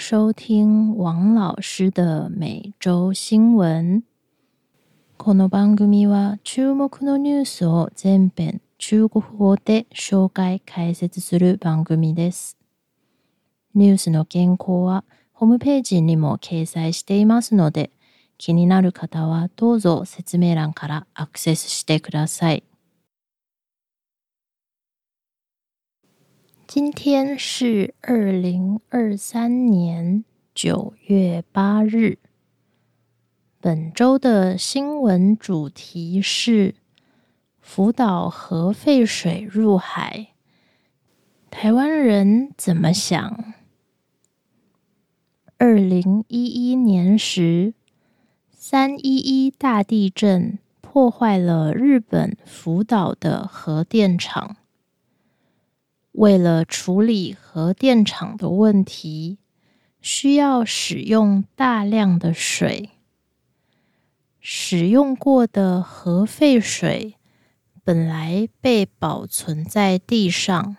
收听王老师的每周新闻。この番組は注目のニュースを全編中国語で紹介解説する番組です。ニュースの原稿はホームページにも掲載していますので、気になる方はどうぞ説明欄からアクセスしてください。今天是二零二三年九月八日。本周的新闻主题是福岛核废水入海，台湾人怎么想？二零一一年时，三一一大地震破坏了日本福岛的核电厂。为了处理核电厂的问题，需要使用大量的水。使用过的核废水本来被保存在地上，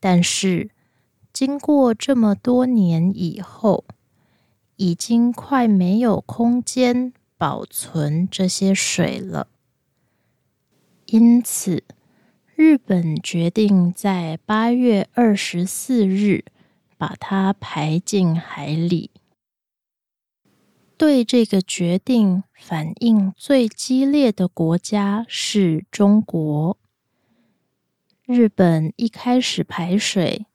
但是经过这么多年以后，已经快没有空间保存这些水了，因此。日本决定在八月二十四日把它排进海里。对这个决定反应最激烈的国家是中国。日本一开始排水，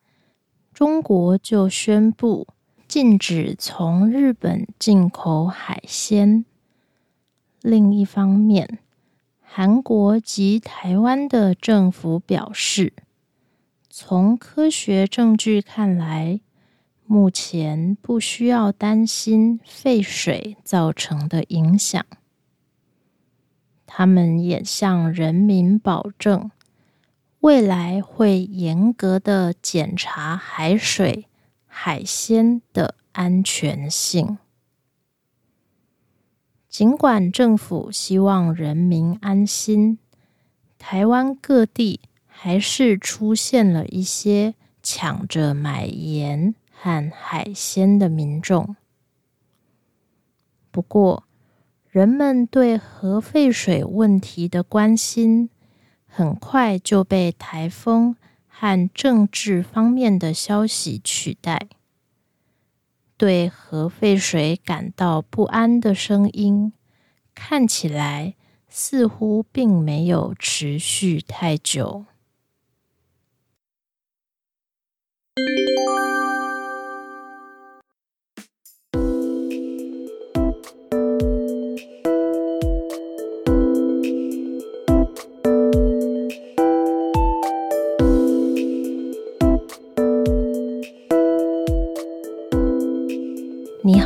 中国就宣布禁止从日本进口海鲜。另一方面，韩国及台湾的政府表示，从科学证据看来，目前不需要担心废水造成的影响。他们也向人民保证，未来会严格的检查海水、海鲜的安全性。尽管政府希望人民安心，台湾各地还是出现了一些抢着买盐和海鲜的民众。不过，人们对核废水问题的关心，很快就被台风和政治方面的消息取代。对核废水感到不安的声音，看起来似乎并没有持续太久。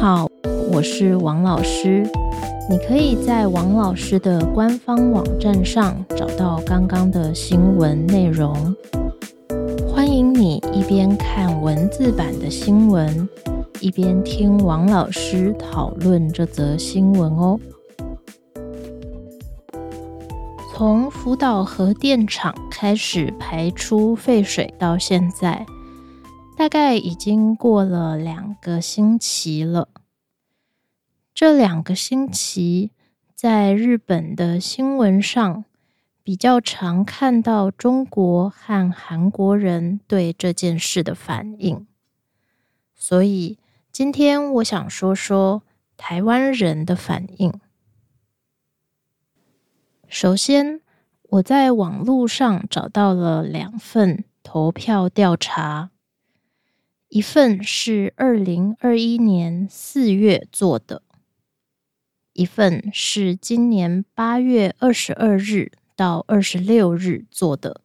好，我是王老师。你可以在王老师的官方网站上找到刚刚的新闻内容。欢迎你一边看文字版的新闻，一边听王老师讨论这则新闻哦。从福岛核电厂开始排出废水到现在。大概已经过了两个星期了。这两个星期，在日本的新闻上比较常看到中国和韩国人对这件事的反应，所以今天我想说说台湾人的反应。首先，我在网络上找到了两份投票调查。一份是二零二一年四月做的，一份是今年八月二十二日到二十六日做的，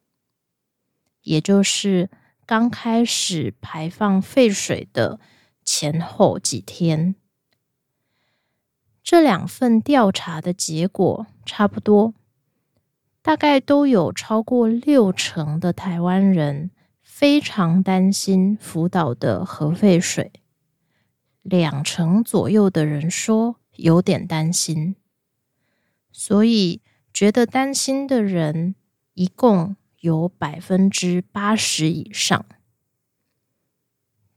也就是刚开始排放废水的前后几天。这两份调查的结果差不多，大概都有超过六成的台湾人。非常担心福岛的核废水，两成左右的人说有点担心，所以觉得担心的人一共有百分之八十以上。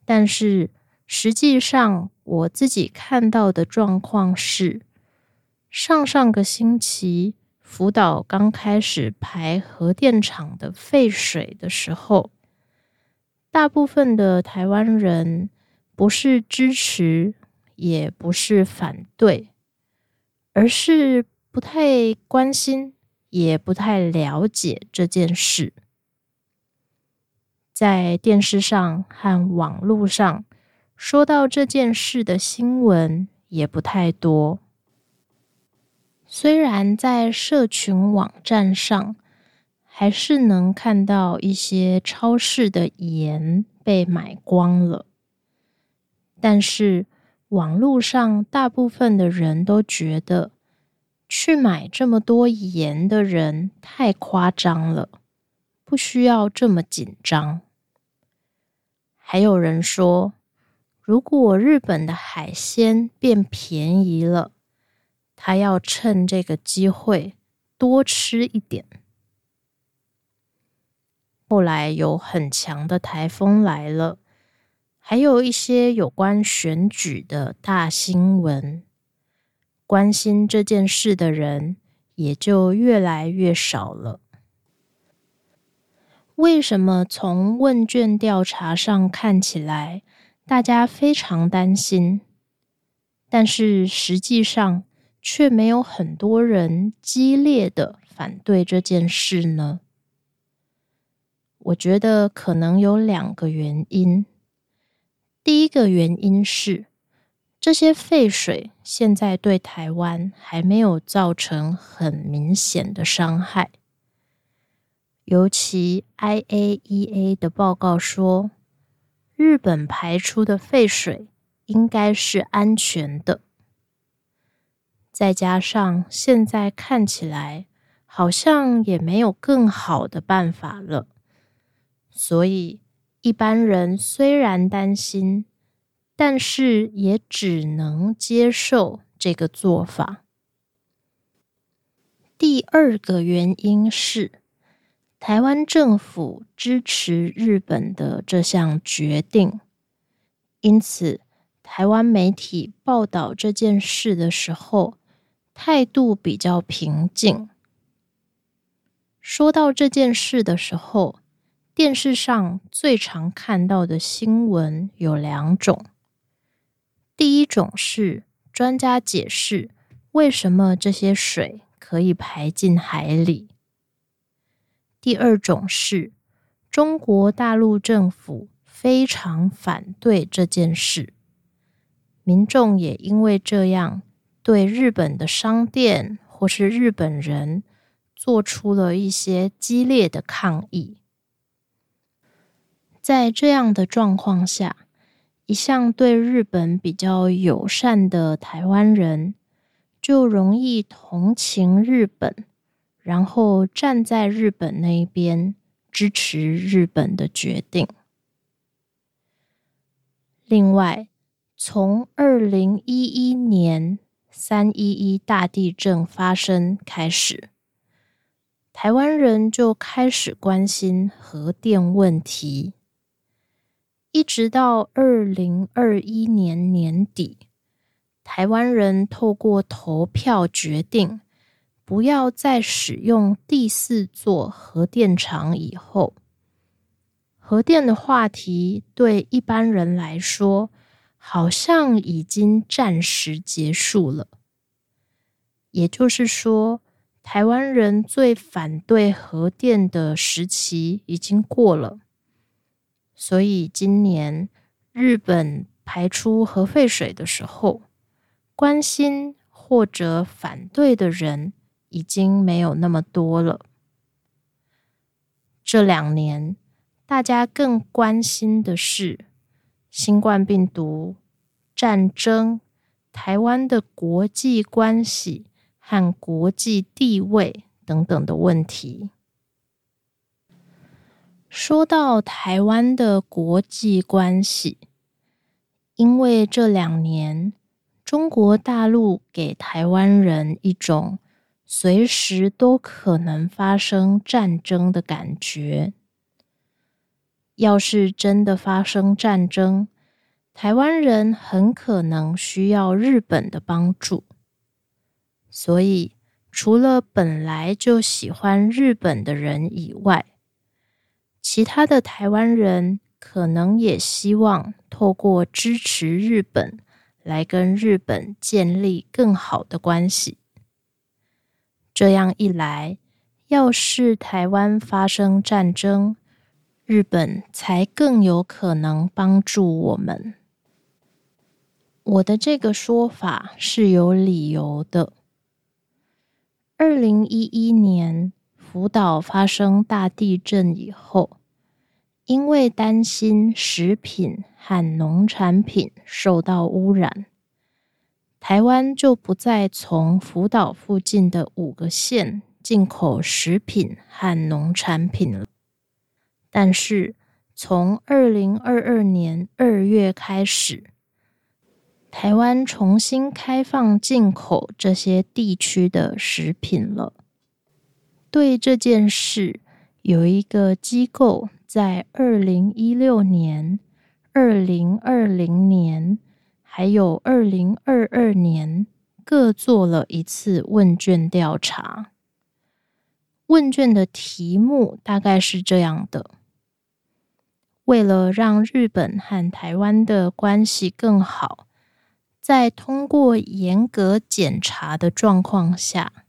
但是实际上我自己看到的状况是，上上个星期福岛刚开始排核电厂的废水的时候，大部分的台湾人不是支持，也不是反对，而是不太关心，也不太了解这件事。在电视上和网络上说到这件事的新闻也不太多。虽然在社群网站上还是能看到一些超市的盐被买光了，但是网络上大部分的人都觉得去买这么多盐的人太夸张了。不需要这么紧张。还有人说，如果日本的海鲜变便宜了，他要趁这个机会多吃一点。后来有很强的台风来了，还有一些有关选举的大新闻，关心这件事的人也就越来越少了。为什么从问卷调查上看起来，大家非常担心，但是实际上却没有很多人激烈的反对这件事呢？我觉得可能有两个原因。第一个原因是，这些废水现在对台湾还没有造成很明显的伤害。尤其 IAEA 的报告说，日本排出的废水应该是安全的。再加上现在看起来好像也没有更好的办法了，所以一般人虽然担心，但是也只能接受这个做法。第二个原因是。台湾政府支持日本的这项决定，因此台湾媒体报道这件事的时候，态度比较平静。说到这件事的时候，电视上最常看到的新闻有两种。第一种是专家解释为什么这些水可以排进海里。第二种是中国大陆政府非常反对这件事，民众也因为这样对日本的商店或是日本人做出了一些激烈的抗议。在这样的状况下，一向对日本比较友善的台湾人就容易同情日本。然后站在日本那一边，支持日本的决定。另外，从二零一一年三一一大地震发生开始，台湾人就开始关心核电问题，一直到二零二一年年底，台湾人透过投票决定。不要再使用第四座核电厂以后，核电的话题对一般人来说，好像已经暂时结束了。也就是说，台湾人最反对核电的时期已经过了。所以今年日本排出核废水的时候，关心或者反对的人。已经没有那么多了。这两年，大家更关心的是新冠病毒、战争、台湾的国际关系和国际地位等等的问题。说到台湾的国际关系，因为这两年中国大陆给台湾人一种。随时都可能发生战争的感觉。要是真的发生战争，台湾人很可能需要日本的帮助，所以除了本来就喜欢日本的人以外，其他的台湾人可能也希望透过支持日本，来跟日本建立更好的关系。这样一来，要是台湾发生战争，日本才更有可能帮助我们。我的这个说法是有理由的。二零一一年福岛发生大地震以后，因为担心食品和农产品受到污染，台湾就不再从福岛附近的五个县进口食品和农产品了。但是从二零二二年二月开始。台湾重新开放进口这些地区的食品了。对这件事，有一个机构在二零一六年、二零二零年还有二零二二年各做了一次问卷调查。问卷的题目大概是这样的：为了让日本和台湾的关系更好。在通过严格检查的状况下，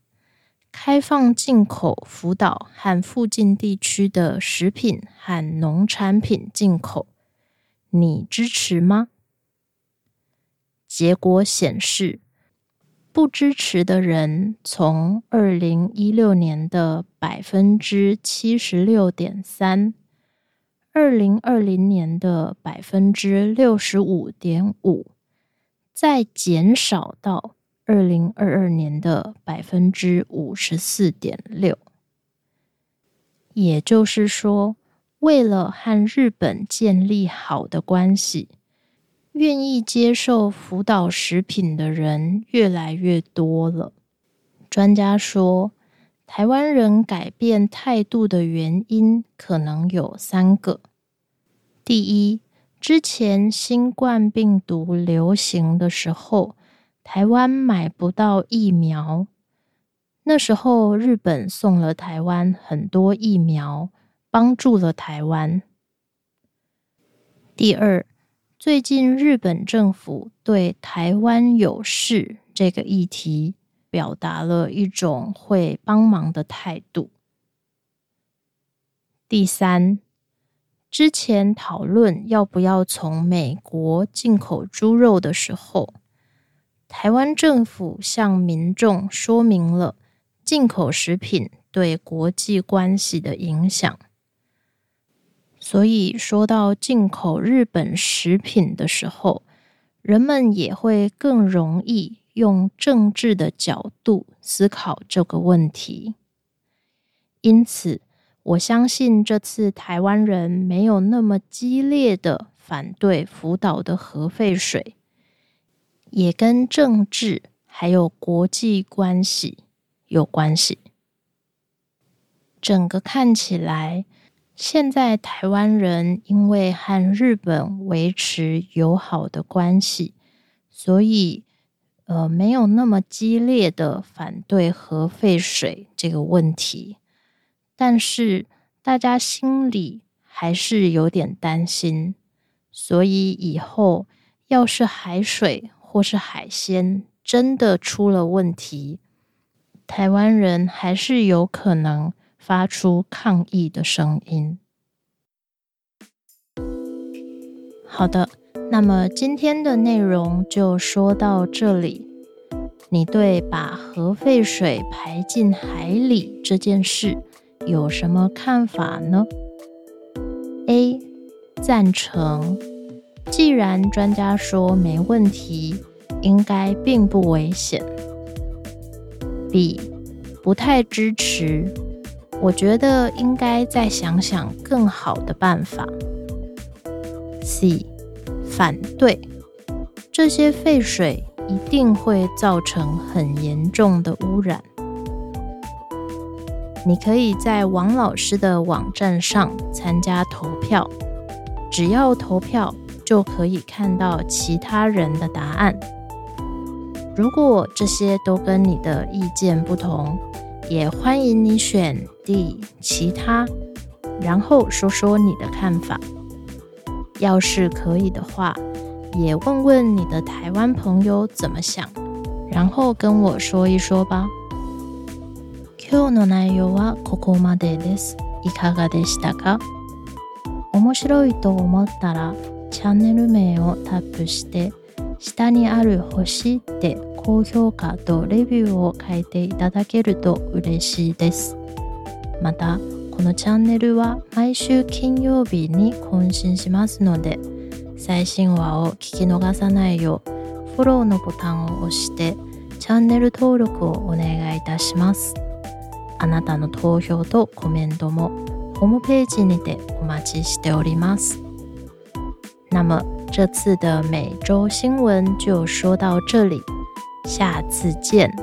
开放进口福岛和附近地区的食品和农产品进口，你支持吗？结果显示，不支持的人从二零一六年的百分之七十六点三，二零二零年的百分之六十五点五。再减少到二零二二年的百分之五十四点六，也就是说，为了和日本建立好的关系，愿意接受福岛食品的人越来越多了。专家说，台湾人改变态度的原因可能有三个：第一，之前新冠病毒流行的时候，台湾买不到疫苗。那时候日本送了台湾很多疫苗，帮助了台湾。第二，最近日本政府对台湾有事这个议题，表达了一种会帮忙的态度。第三。之前讨论要不要从美国进口猪肉的时候，台湾政府向民众说明了进口食品对国际关系的影响。所以说到进口日本食品的时候，人们也会更容易用政治的角度思考这个问题。因此。我相信这次台湾人没有那么激烈的反对福岛的核废水，也跟政治还有国际关系有关系。整个看起来，现在台湾人因为和日本维持友好的关系，所以呃没有那么激烈的反对核废水这个问题。但是大家心里还是有点担心，所以以后要是海水或是海鲜真的出了问题，台湾人还是有可能发出抗议的声音。好的，那么今天的内容就说到这里。你对把核废水排进海里这件事？有什么看法呢？A. 赞成。既然专家说没问题，应该并不危险。B. 不太支持。我觉得应该再想想更好的办法。C. 反对。这些废水一定会造成很严重的污染。你可以在王老师的网站上参加投票，只要投票就可以看到其他人的答案。如果这些都跟你的意见不同，也欢迎你选 D 其他，然后说说你的看法。要是可以的话，也问问你的台湾朋友怎么想，然后跟我说一说吧。今日の内容はここまでです。いかがでしたか？面白いと思ったら チャンネル名をタップして。下にある星で高評価とレビューを書いていただけると嬉しいです。また、このチャンネルは毎週金曜日に更新しますので、最新話を聞き逃さないよう、フォローのボタンを押して、チャンネル登録をお願いいたします。あなたの投票とコメントもホームページにてお待ちしております。那么这次的每周新闻就说到这里，下次见。